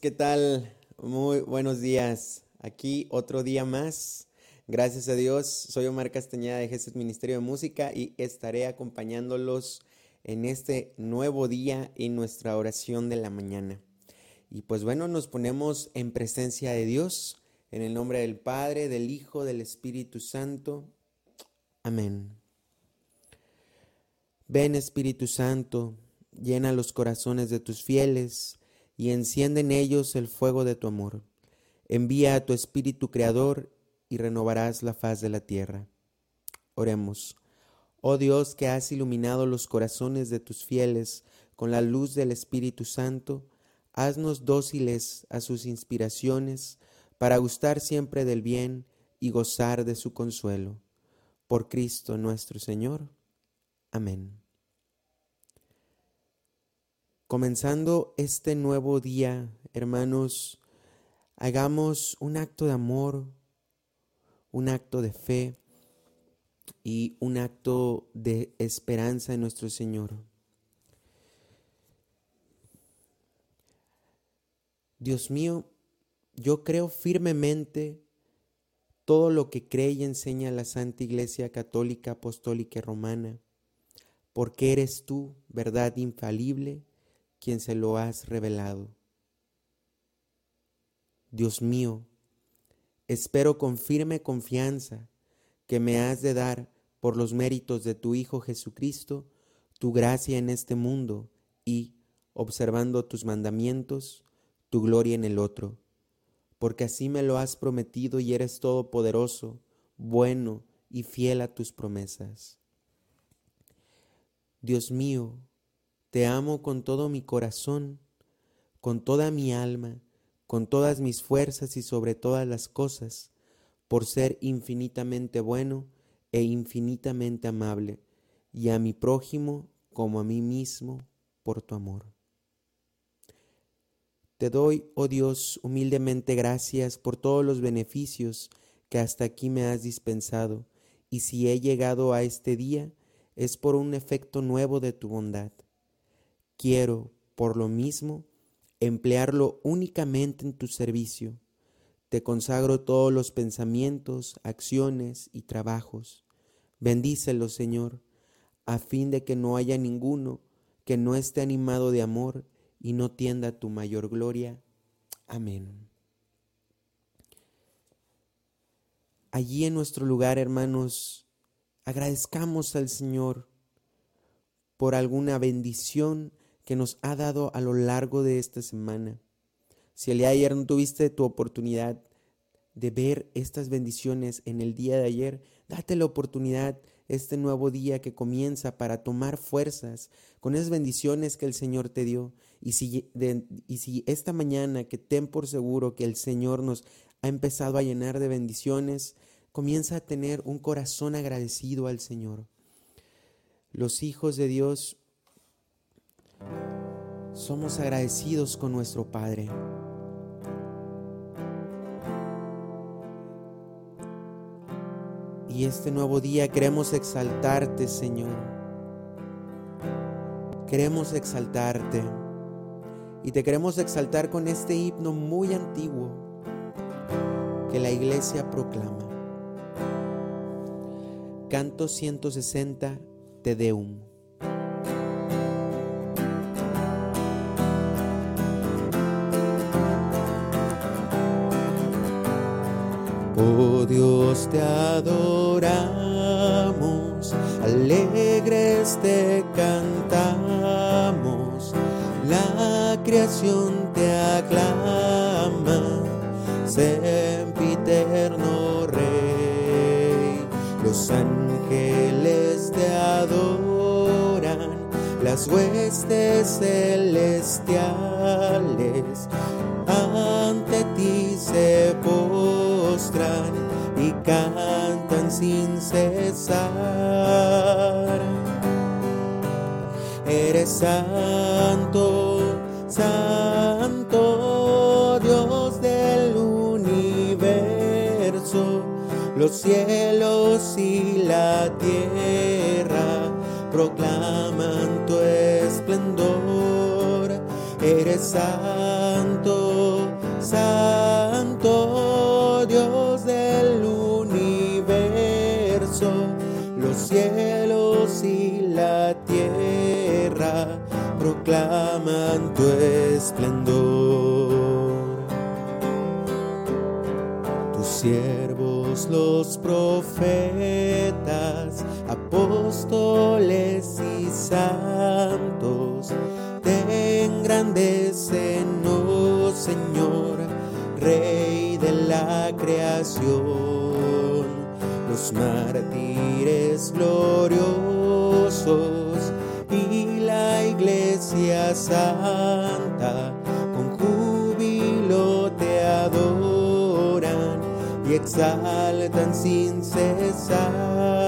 ¿qué tal? Muy buenos días. Aquí otro día más. Gracias a Dios, soy Omar Castañeda de Jesús Ministerio de Música y estaré acompañándolos en este nuevo día y nuestra oración de la mañana. Y pues bueno, nos ponemos en presencia de Dios, en el nombre del Padre, del Hijo, del Espíritu Santo. Amén. Ven Espíritu Santo, llena los corazones de tus fieles y enciende en ellos el fuego de tu amor. Envía a tu Espíritu Creador y renovarás la faz de la tierra. Oremos. Oh Dios que has iluminado los corazones de tus fieles con la luz del Espíritu Santo, haznos dóciles a sus inspiraciones para gustar siempre del bien y gozar de su consuelo. Por Cristo nuestro Señor. Amén. Comenzando este nuevo día, hermanos, hagamos un acto de amor, un acto de fe y un acto de esperanza en nuestro Señor. Dios mío, yo creo firmemente todo lo que cree y enseña la Santa Iglesia Católica, Apostólica y Romana, porque eres tú, verdad infalible, quien se lo has revelado. Dios mío, espero con firme confianza que me has de dar por los méritos de tu Hijo Jesucristo tu gracia en este mundo y, observando tus mandamientos, tu gloria en el otro, porque así me lo has prometido y eres todopoderoso, bueno y fiel a tus promesas. Dios mío, te amo con todo mi corazón, con toda mi alma, con todas mis fuerzas y sobre todas las cosas, por ser infinitamente bueno e infinitamente amable, y a mi prójimo como a mí mismo por tu amor. Te doy, oh Dios, humildemente gracias por todos los beneficios que hasta aquí me has dispensado, y si he llegado a este día es por un efecto nuevo de tu bondad. Quiero, por lo mismo, emplearlo únicamente en tu servicio. Te consagro todos los pensamientos, acciones y trabajos. Bendícelo, Señor, a fin de que no haya ninguno que no esté animado de amor y no tienda tu mayor gloria. Amén. Allí en nuestro lugar, hermanos, agradezcamos al Señor por alguna bendición que nos ha dado a lo largo de esta semana. Si el día de ayer no tuviste tu oportunidad de ver estas bendiciones en el día de ayer, date la oportunidad este nuevo día que comienza para tomar fuerzas con esas bendiciones que el Señor te dio. Y si, y si esta mañana que ten por seguro que el Señor nos ha empezado a llenar de bendiciones, comienza a tener un corazón agradecido al Señor. Los hijos de Dios somos agradecidos con nuestro Padre. Y este nuevo día queremos exaltarte, Señor. Queremos exaltarte. Y te queremos exaltar con este himno muy antiguo que la iglesia proclama. Canto 160, Te Deum. Oh Dios, te adoramos, alegres te cantamos, la creación te aclama, sempiterno Rey. Los ángeles te adoran, las huestes celestiales. Ante ti se y cantan sin cesar. Eres santo, santo Dios del universo, los cielos y la tierra proclaman tu esplendor eres santo, santo proclaman tu esplendor. Tus siervos los profetas, apóstoles y santos, te engrandecen, oh Señor, Rey de la creación. Los mártires gloriosos iglesia santa con júbilo te adoran y exaltan sin cesar.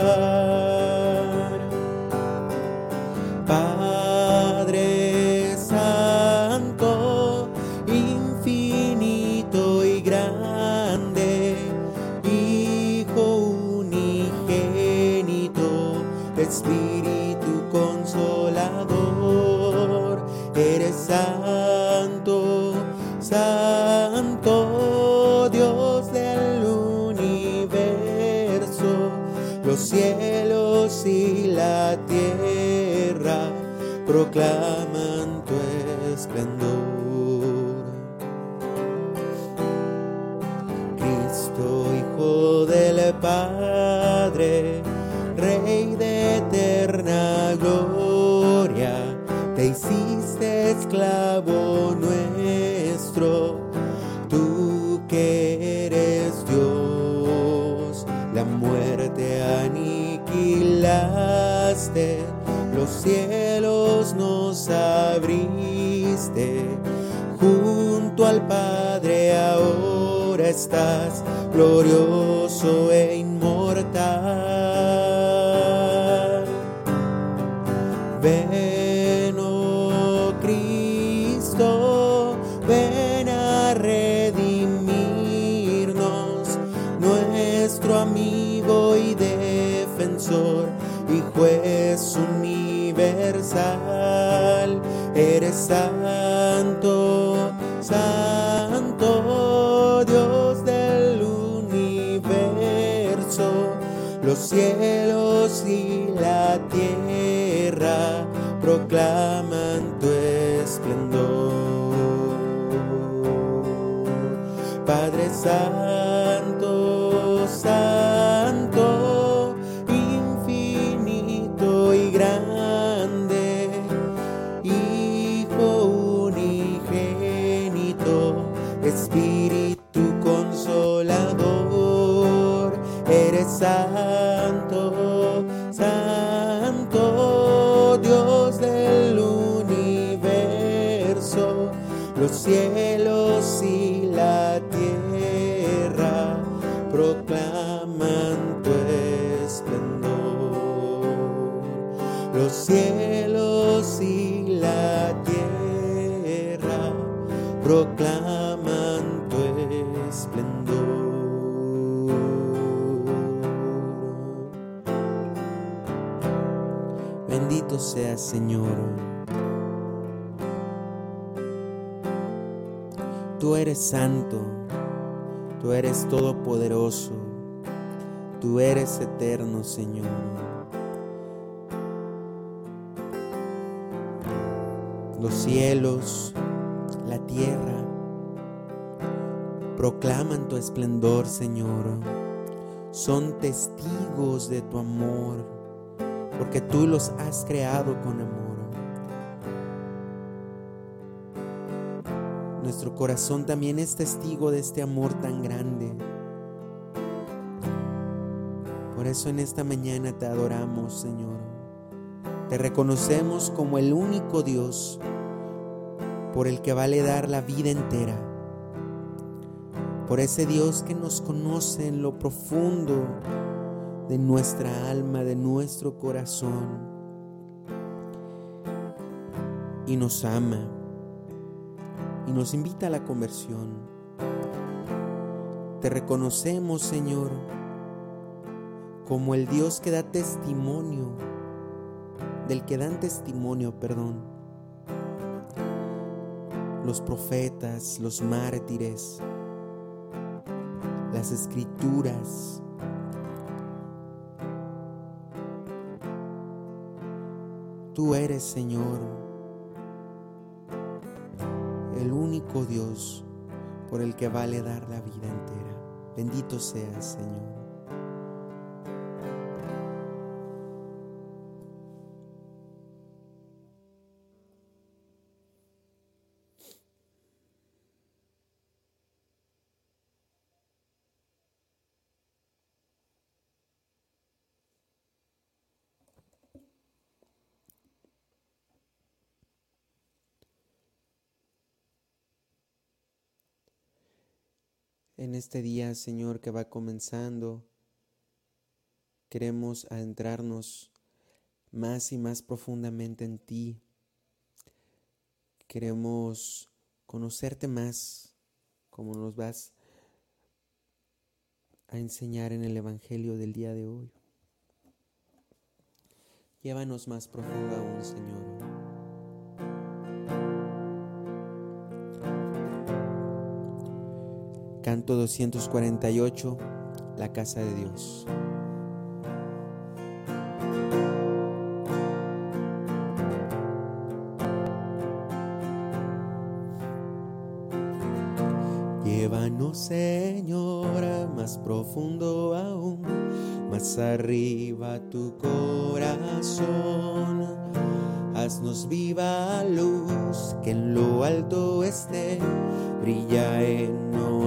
Proclaman tu esplendor. Cristo, Hijo del Padre, Rey de eterna gloria, te hiciste esclavo nuestro, tú que eres Dios, la muerte aniquilaste, los cielos nos abriste, junto al Padre ahora estás, glorioso e inmortal. Ven, oh Cristo, ven a redimirnos, nuestro amigo y defensor y juez universal. Cielos y la tierra proclaman tu Señor. Tú eres santo, tú eres todopoderoso, tú eres eterno, Señor. Los cielos, la tierra, proclaman tu esplendor, Señor. Son testigos de tu amor, porque tú los has creado con amor. Nuestro corazón también es testigo de este amor tan grande. Por eso en esta mañana te adoramos, Señor. Te reconocemos como el único Dios por el que vale dar la vida entera. Por ese Dios que nos conoce en lo profundo de nuestra alma, de nuestro corazón. Y nos ama. Y nos invita a la conversión. Te reconocemos, Señor, como el Dios que da testimonio, del que dan testimonio, perdón, los profetas, los mártires, las escrituras. Tú eres, Señor, el único Dios por el que vale dar la vida entera. Bendito seas, Señor. Este día, Señor, que va comenzando. Queremos adentrarnos más y más profundamente en ti. Queremos conocerte más, como nos vas a enseñar en el Evangelio del día de hoy. Llévanos más profundo aún, Señor. Canto 248, la casa de Dios. Llévanos, Señor, más profundo aún, más arriba tu corazón. Haznos viva luz, que en lo alto esté, brilla en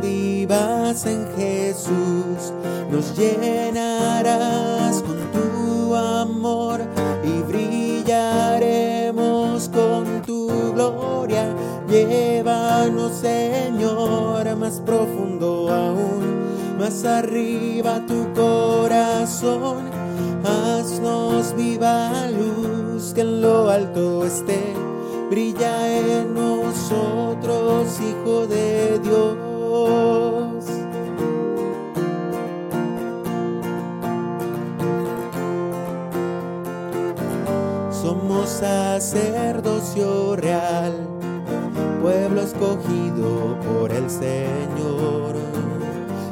Vivas en Jesús, nos llenarás con tu amor y brillaremos con tu gloria. Llévanos, Señor, más profundo aún, más arriba tu corazón. Haznos viva luz que en lo alto esté brilla en nosotros, Hijo de Dios. Somos sacerdocio real, pueblo escogido por el Señor.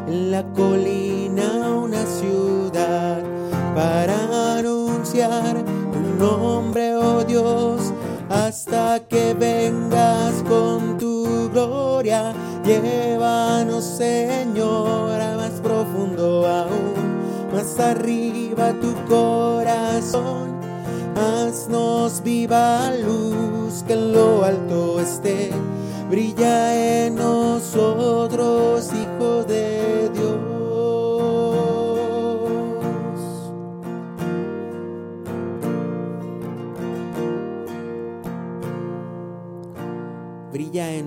En la colina una ciudad para anunciar un nombre, oh Dios hasta que vengas con tu gloria. Llévanos, Señor, a más profundo aún, más arriba tu corazón. Haznos viva luz que en lo alto esté, brilla en nosotros, Hijo de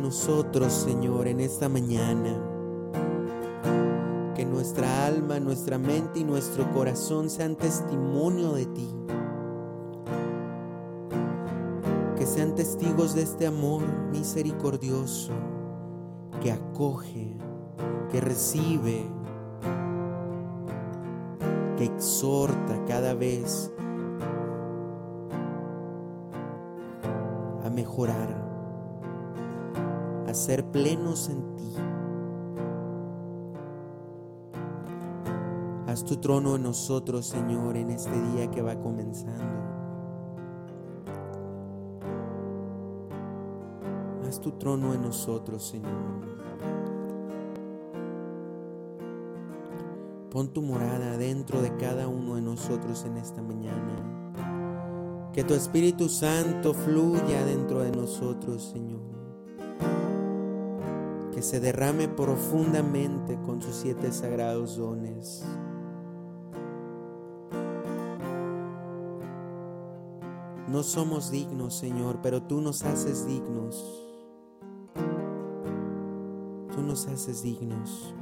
nosotros, Señor, en esta mañana. Que nuestra alma, nuestra mente y nuestro corazón sean testimonio de ti. Que sean testigos de este amor misericordioso que acoge, que recibe, que exhorta cada vez a mejorar, ser plenos en ti. Haz tu trono en nosotros, Señor, en este día que va comenzando. Haz tu trono en nosotros, Señor. Pon tu morada dentro de cada uno de nosotros en esta mañana. Que tu Espíritu Santo fluya dentro de nosotros, Señor. Que se derrame profundamente con sus siete sagrados dones. No somos dignos, Señor, pero tú nos haces dignos. Tú nos haces dignos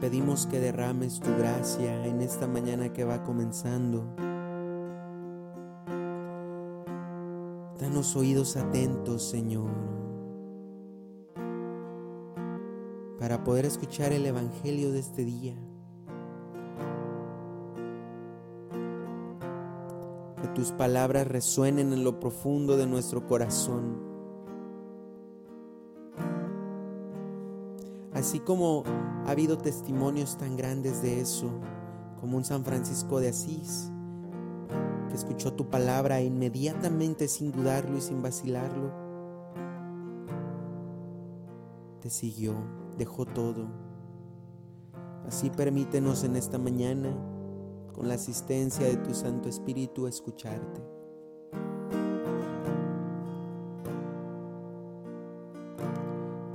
pedimos que derrames tu gracia en esta mañana que va comenzando. Danos oídos atentos, Señor, para poder escuchar el Evangelio de este día. Que tus palabras resuenen en lo profundo de nuestro corazón Así como ha habido testimonios tan grandes de eso, como un San Francisco de Asís, que escuchó tu palabra inmediatamente, sin dudarlo y sin vacilarlo, te siguió, dejó todo. Así permítenos en esta mañana, con la asistencia de tu Santo Espíritu, escucharte.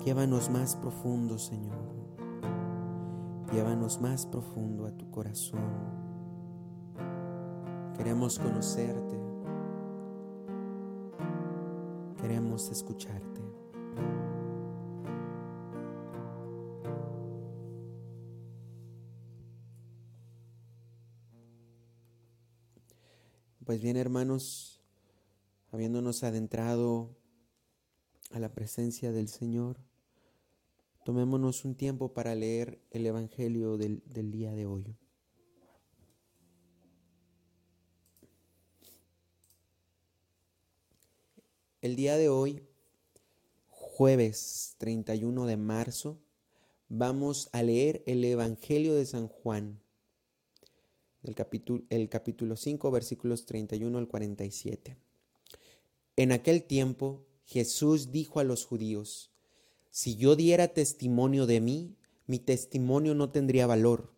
Llévanos más profundo, Señor. Llévanos más profundo a tu corazón. Queremos conocerte. Queremos escucharte. Pues bien, hermanos, habiéndonos adentrado a la presencia del Señor, Tomémonos un tiempo para leer el Evangelio del, día de hoy. El día de hoy, jueves 31 de marzo, vamos a leer el Evangelio de San Juan, el capítulo, el capítulo 5, versículos 31 al 47. En aquel tiempo, Jesús dijo a los judíos, si yo diera testimonio de mí, mi testimonio no tendría valor.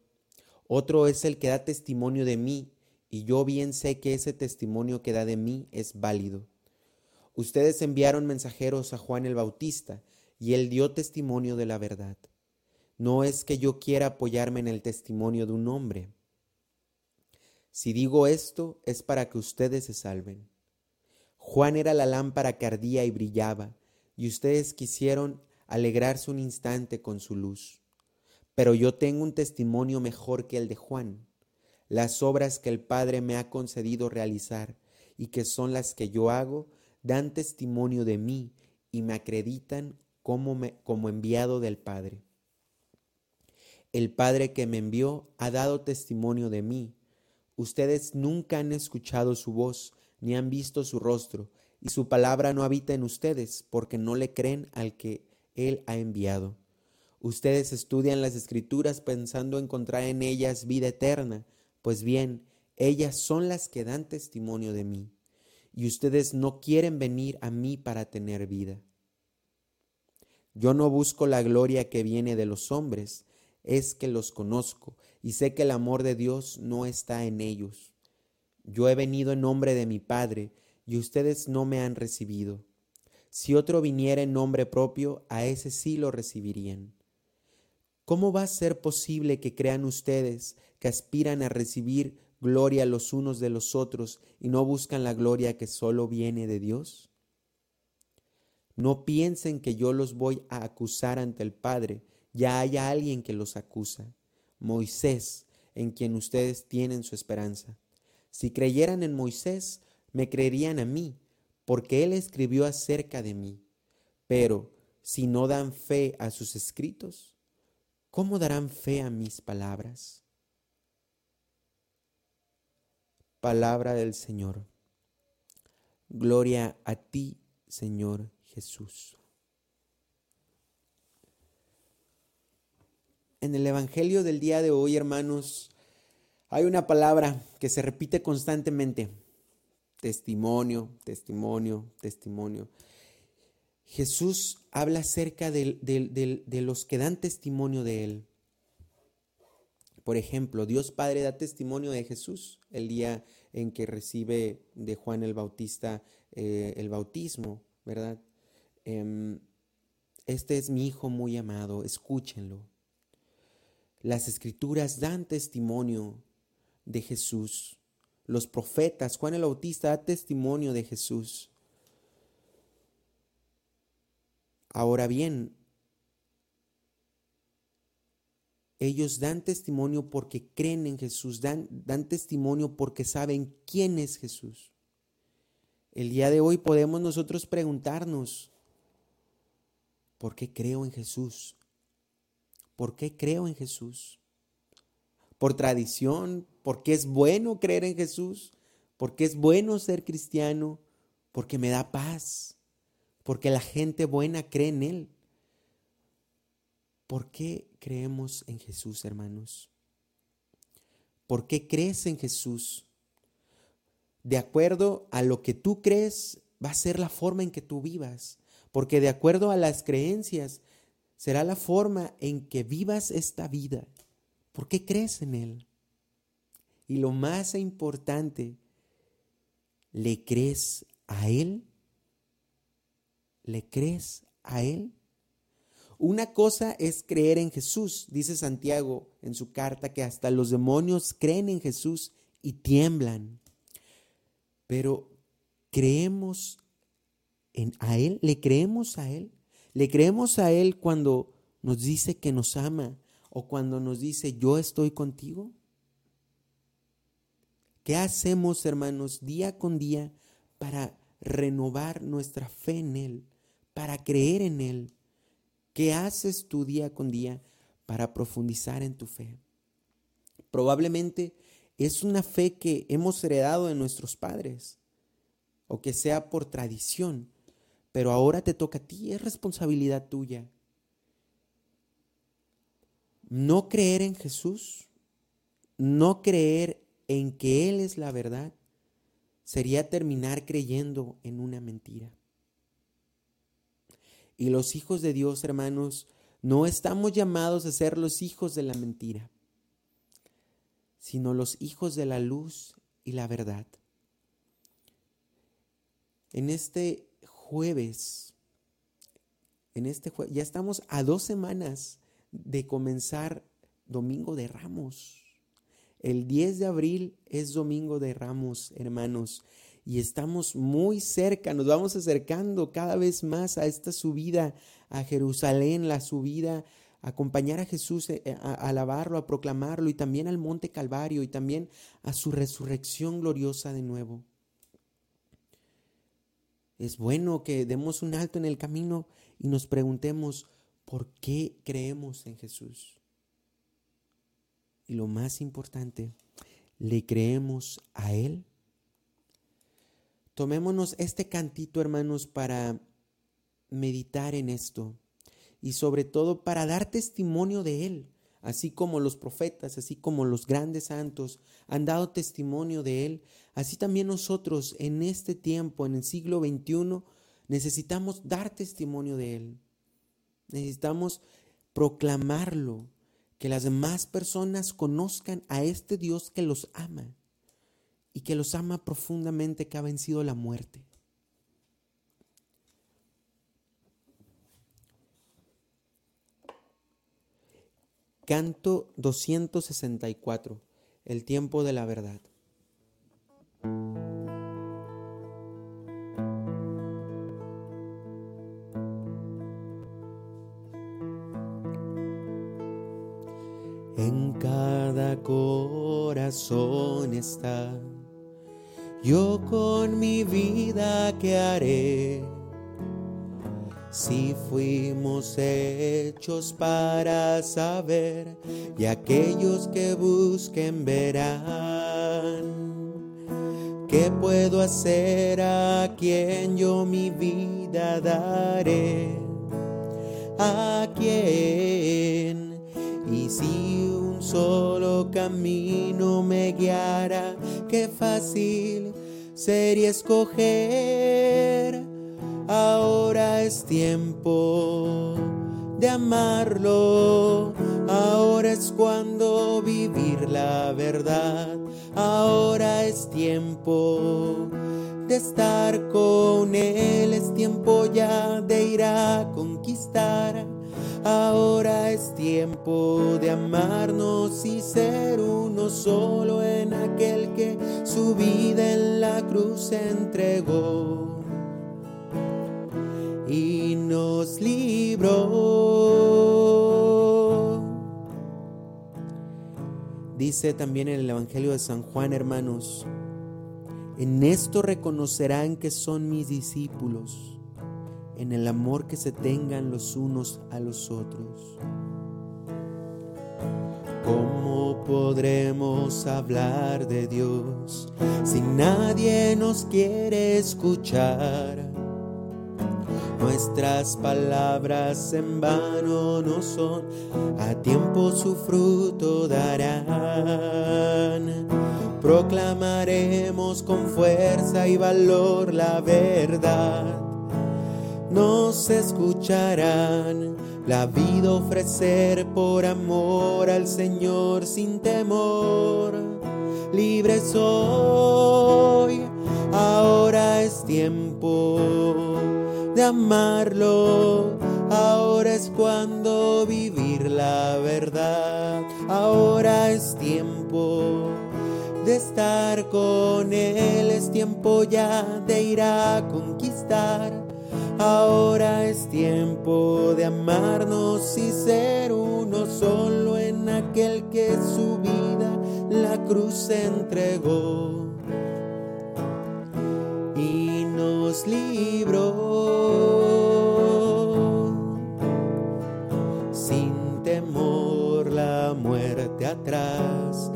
Otro es el que da testimonio de mí, y yo bien sé que ese testimonio que da de mí es válido. Ustedes enviaron mensajeros a Juan el Bautista, y él dio testimonio de la verdad. No es que yo quiera apoyarme en el testimonio de un hombre. Si digo esto es para que ustedes se salven. Juan era la lámpara que ardía y brillaba, y ustedes quisieron alegrarse un instante con su luz. Pero yo tengo un testimonio mejor que el de Juan, las obras que el Padre me ha concedido realizar y que son las que yo hago, dan testimonio de mí y me acreditan como, como enviado del Padre. El Padre que me envió ha dado testimonio de mí. Ustedes nunca han escuchado su voz ni han visto su rostro, y su palabra no habita en ustedes, porque no le creen al que él ha enviado. Ustedes estudian las escrituras pensando encontrar en ellas vida eterna, pues bien, ellas son las que dan testimonio de mí, y ustedes no quieren venir a mí para tener vida. Yo no busco la gloria que viene de los hombres, es que los conozco y sé que el amor de Dios no está en ellos. Yo he venido en nombre de mi Padre, y ustedes no me han recibido. Si otro viniera en nombre propio, a ese sí lo recibirían. ¿Cómo va a ser posible que crean ustedes que aspiran a recibir gloria los unos de los otros y no buscan la gloria que solo viene de Dios? No piensen que yo los voy a acusar ante el Padre, ya haya alguien que los acusa, Moisés, en quien ustedes tienen su esperanza. Si creyeran en Moisés, me creerían a mí, porque Él escribió acerca de mí. Pero si no dan fe a sus escritos, ¿cómo darán fe a mis palabras? Palabra del Señor. Gloria a ti, Señor Jesús. En el Evangelio del día de hoy, hermanos, hay una palabra que se repite constantemente. Testimonio, testimonio, testimonio. Jesús habla acerca de, los que dan testimonio de Él. Por ejemplo, Dios Padre da testimonio de Jesús el día en que recibe de Juan el Bautista eh, el bautismo, ¿verdad? Em, este es mi Hijo muy amado, escúchenlo. Las escrituras dan testimonio de Jesús. Los profetas, Juan el Bautista da testimonio de Jesús. Ahora bien, ellos dan testimonio porque creen en Jesús, dan, dan, testimonio porque saben quién es Jesús. El día de hoy podemos nosotros preguntarnos, ¿por qué creo en Jesús? ¿Por qué creo en Jesús? ¿Por tradición? ¿Porque es bueno creer en Jesús? ¿Porque es bueno ser cristiano? ¿Porque me da paz? ¿Porque la gente buena cree en Él? ¿Por qué creemos en Jesús, hermanos? ¿Por qué crees en Jesús? De acuerdo a lo que tú crees, va a ser la forma en que tú vivas. Porque de acuerdo a las creencias, será la forma en que vivas esta vida. ¿Por qué crees en Él? Y lo más importante, ¿le crees a Él? ¿Le crees a Él? Una cosa es creer en Jesús, dice Santiago en su carta, que hasta los demonios creen en Jesús y tiemblan. Pero creemos en a Él, le creemos a Él. ¿Le creemos a Él cuando nos dice que nos ama o cuando nos dice yo estoy contigo? ¿Qué hacemos, hermanos, día con día para renovar nuestra fe en Él, para creer en Él? ¿Qué haces tú día con día para profundizar en tu fe? Probablemente es una fe que hemos heredado de nuestros padres o que sea por tradición pero ahora te toca a ti, es responsabilidad tuya. No creer en Jesús, no creer en que Él es la verdad, sería terminar creyendo en una mentira. Y los hijos de Dios, hermanos, no estamos llamados a ser los hijos de la mentira, sino los hijos de la luz y la verdad. En este jueves, en este jueves, ya estamos a dos semanas de comenzar Domingo de Ramos. El 10 de abril es Domingo de Ramos, hermanos, y estamos muy cerca, nos vamos acercando cada vez más a esta subida a Jerusalén, la subida a acompañar a Jesús, eh, a, a alabarlo, a proclamarlo y también al monte Calvario y también a su resurrección gloriosa de nuevo. Es bueno que demos un alto en el camino y nos preguntemos, ¿por qué creemos en Jesús? Y lo más importante, ¿le creemos a Él? Tomémonos este cantito, hermanos, para meditar en esto y sobre todo para dar testimonio de Él, así como los profetas, así como los grandes santos han dado testimonio de Él, Así también nosotros en este tiempo, en el siglo XXI, necesitamos dar testimonio de Él. Necesitamos proclamarlo, que las demás personas conozcan a este Dios que los ama y que los ama profundamente, que ha vencido la muerte. Canto 264, el tiempo de la verdad. Corazón está yo con mi vida qué haré. Si fuimos hechos para saber, y aquellos que busquen verán. ¿Qué puedo hacer a quien yo mi vida daré? ¿A quién? Y si solo camino me guiara, qué fácil sería escoger. Ahora es tiempo de amarlo. Ahora es cuando vivir la verdad. Ahora es tiempo de estar con Él. Es tiempo ya de ir a conquistar. Ahora es tiempo de amarnos y ser uno solo en aquel que su vida en la cruz entregó y nos libró. Dice también en el Evangelio de San Juan, hermanos, en esto reconocerán que son mis discípulos, en el amor que se tengan los unos a los otros. ¿Cómo podremos hablar de Dios si nadie nos quiere escuchar? Nuestras palabras en vano no son, a tiempo su fruto darán. Proclamaremos con fuerza y valor la verdad. Nos escucharán la vida ofrecer por amor al Señor sin temor. Libre soy, ahora es tiempo de amarlo. Ahora es cuando vivir la verdad. Ahora es tiempo de estar con Él. Es tiempo ya de ir a conquistar. Ahora es tiempo de amarnos y ser uno solo en aquel que su vida la cruz entregó y nos libró. Sin temor la muerte atrás,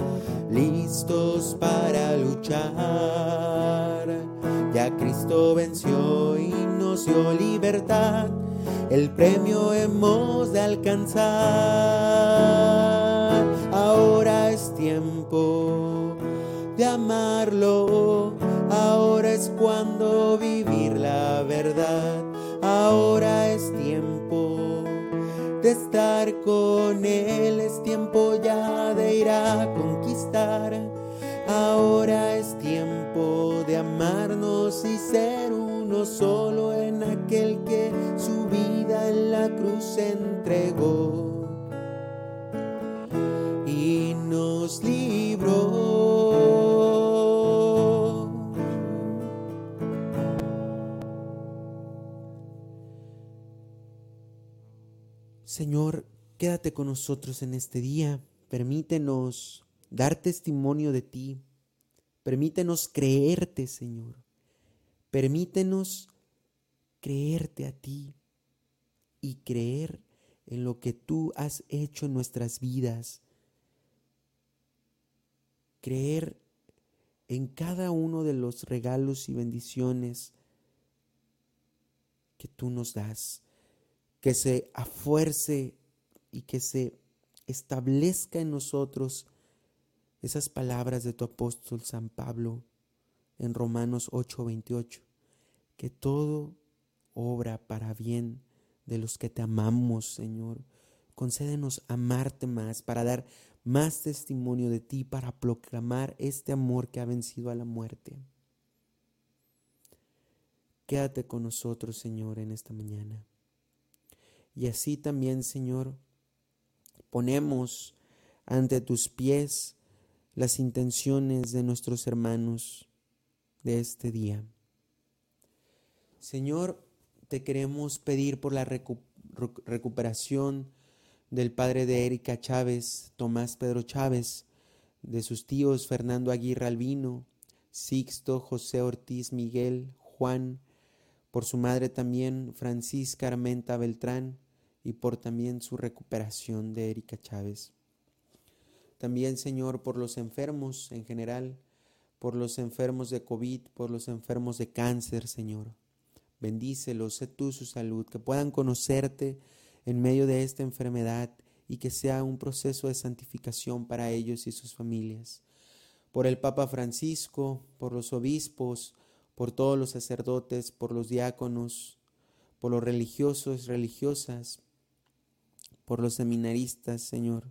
listos para luchar. Ya Cristo venció y libertad, el premio hemos de alcanzar. Ahora es tiempo de amarlo Ahora es cuando vivir la verdad. Ahora es tiempo de estar con Él. Es tiempo ya de ir a conquistar. Ahora es tiempo de amarnos y ser uno solo en aquel que su vida en la cruz entregó y nos libró. Señor, quédate con nosotros en este día. Permítenos dar testimonio de ti. Permítenos creerte, Señor. Permítenos creerte a ti y creer en lo que tú has hecho en nuestras vidas. Creer en cada uno de los regalos y bendiciones que tú nos das que se afuerce y que se establezca en nosotros esas palabras de tu apóstol San Pablo en Romanos 8:28, que todo obra para bien de los que te amamos, Señor. Concédenos amarte más, para dar más testimonio de ti, para proclamar este amor que ha vencido a la muerte. Quédate con nosotros, Señor, en esta mañana. Y así también, Señor, ponemos ante tus pies las intenciones de nuestros hermanos de este día. Señor, te queremos pedir por la recuperación del padre de Erika Chávez, Tomás Pedro Chávez, de sus tíos Fernando Aguirre Albino, Sixto, José Ortiz, Miguel, Juan, por su madre también, Francisca Armenta Beltrán, y por también su recuperación de Erika Chávez. También, Señor, por los enfermos en general, por los enfermos de COVID, por los enfermos de cáncer, Señor. Bendícelos, sé tú su salud, que puedan conocerte en medio de esta enfermedad y que sea un proceso de santificación para ellos y sus familias. Por el Papa Francisco, por los obispos, por todos los sacerdotes, por los diáconos, por los religiosos, religiosas, por los seminaristas, Señor,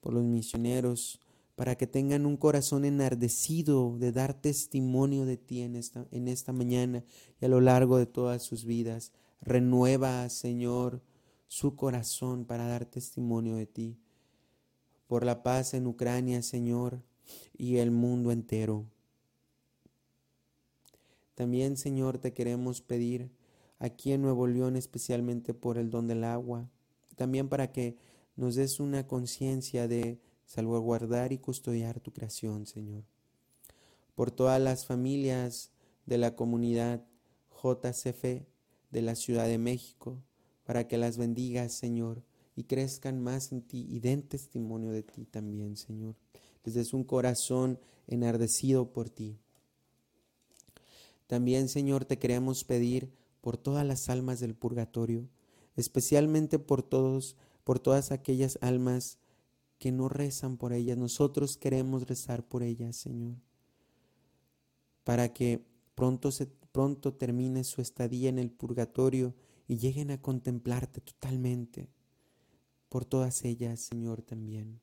por los misioneros, para que tengan un corazón enardecido de dar testimonio de ti en esta, en esta mañana y a lo largo de todas sus vidas. Renueva, Señor, su corazón para dar testimonio de ti. Por la paz en Ucrania, Señor, y el mundo entero. También, Señor, te queremos pedir aquí en Nuevo León, especialmente por el don del agua, también para que nos des una conciencia de salvaguardar y custodiar tu creación, Señor. Por todas las familias de la comunidad JCF de la Ciudad de México, para que las bendigas, Señor, y crezcan más en ti y den testimonio de ti también, Señor. Desde un corazón enardecido por ti. También, Señor, te queremos pedir por todas las almas del purgatorio, especialmente por todos, por todas aquellas almas que no rezan por ellas. Nosotros queremos rezar por ellas, Señor, para que pronto, se, pronto termine su estadía en el purgatorio y lleguen a contemplarte totalmente. Por todas ellas, Señor, también.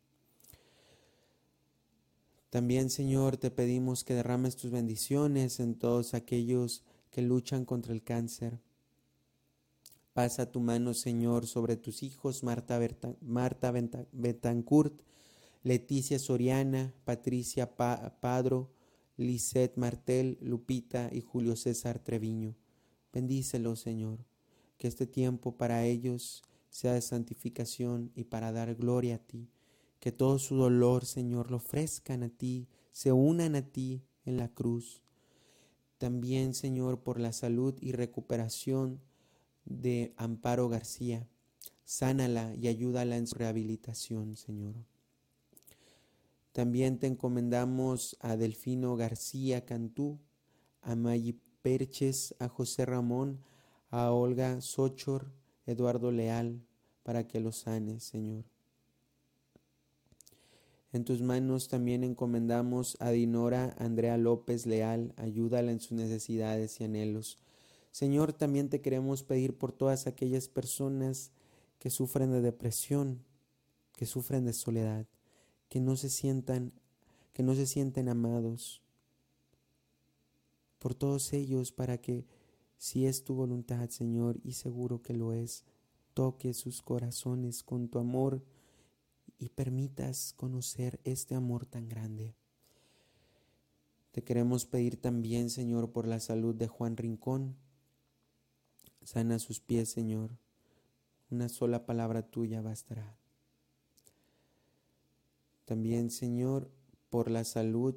También, Señor, te pedimos que derrames tus bendiciones en todos aquellos que luchan contra el cáncer Pasa tu mano, Señor, sobre tus hijos, Marta, Marta Betancourt, Leticia Soriana, Patricia Padro, Lisette Martel, Lupita y Julio César Treviño. Bendícelos, Señor, que este tiempo para ellos sea de santificación y para dar gloria a ti. Que todo su dolor, Señor, lo ofrezcan a ti, se unan a ti en la cruz. También, Señor, por la salud y recuperación de Amparo García. Sánala y ayúdala en su rehabilitación, Señor. También te encomendamos a Delfino García Cantú, a Mayi Perches, a José Ramón, a Olga Sochor, Eduardo Leal, para que los sanes, Señor. En tus manos también encomendamos a Dinora Andrea López Leal, ayúdala en sus necesidades y anhelos. Señor, también te queremos pedir por todas aquellas personas que sufren de depresión, que sufren de soledad, que no se sientan, que no se sienten amados. Por todos ellos, para que, si es tu voluntad, Señor, y seguro que lo es, toque sus corazones con tu amor y permitas conocer este amor tan grande. Te queremos pedir también, Señor, por la salud de Juan Rincón, Sana sus pies, Señor. Una sola palabra tuya bastará. También, Señor, por la salud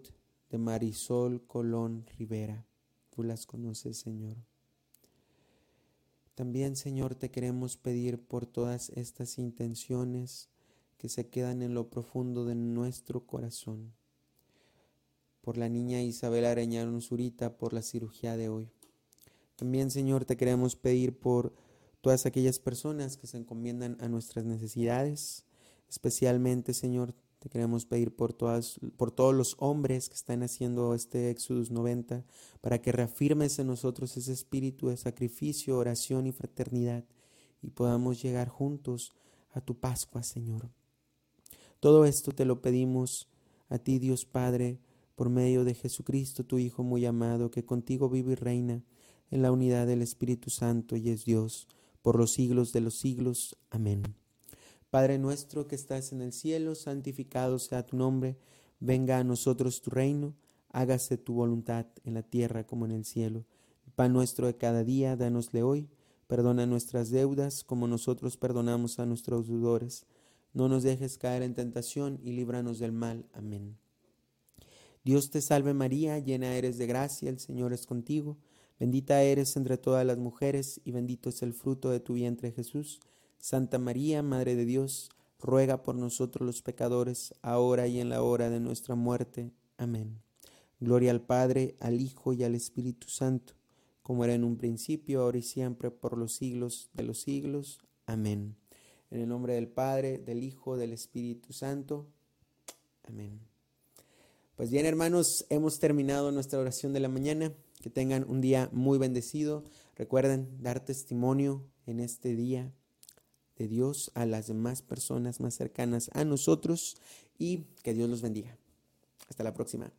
de Marisol Colón Rivera. Tú las conoces, Señor. También, Señor, te queremos pedir por todas estas intenciones que se quedan en lo profundo de nuestro corazón. Por la niña Isabel Areñano Zurita, por la cirugía de hoy. También, Señor, te queremos pedir por todas aquellas personas que se encomiendan a nuestras necesidades. Especialmente, Señor, te queremos pedir por, todas, por todos los hombres que están haciendo este Éxodus 90, para que reafirmes en nosotros ese espíritu de sacrificio, oración y fraternidad y podamos llegar juntos a tu Pascua, Señor. Todo esto te lo pedimos a ti, Dios Padre, por medio de Jesucristo, tu Hijo muy amado, que contigo vive y reina en la unidad del Espíritu Santo y es Dios, por los siglos de los siglos. Amén. Padre nuestro que estás en el cielo, santificado sea tu nombre, venga a nosotros tu reino, hágase tu voluntad en la tierra como en el cielo. El pan nuestro de cada día, danosle hoy, perdona nuestras deudas como nosotros perdonamos a nuestros deudores. No nos dejes caer en tentación y líbranos del mal. Amén. Dios te salve María, llena eres de gracia, el Señor es contigo, bendita eres entre todas las mujeres y bendito es el fruto de tu vientre Jesús. Santa María, Madre de Dios, ruega por nosotros los pecadores, ahora y en la hora de nuestra muerte. Amén. Gloria al Padre, al Hijo y al Espíritu Santo, como era en un principio, ahora y siempre, por los siglos de los siglos. Amén. En el nombre del Padre, del Hijo, del Espíritu Santo. Amén. Pues bien, hermanos, hemos terminado nuestra oración de la mañana. Que tengan un día muy bendecido. Recuerden dar testimonio en este día de Dios a las demás personas más cercanas a nosotros y que Dios los bendiga. Hasta la próxima.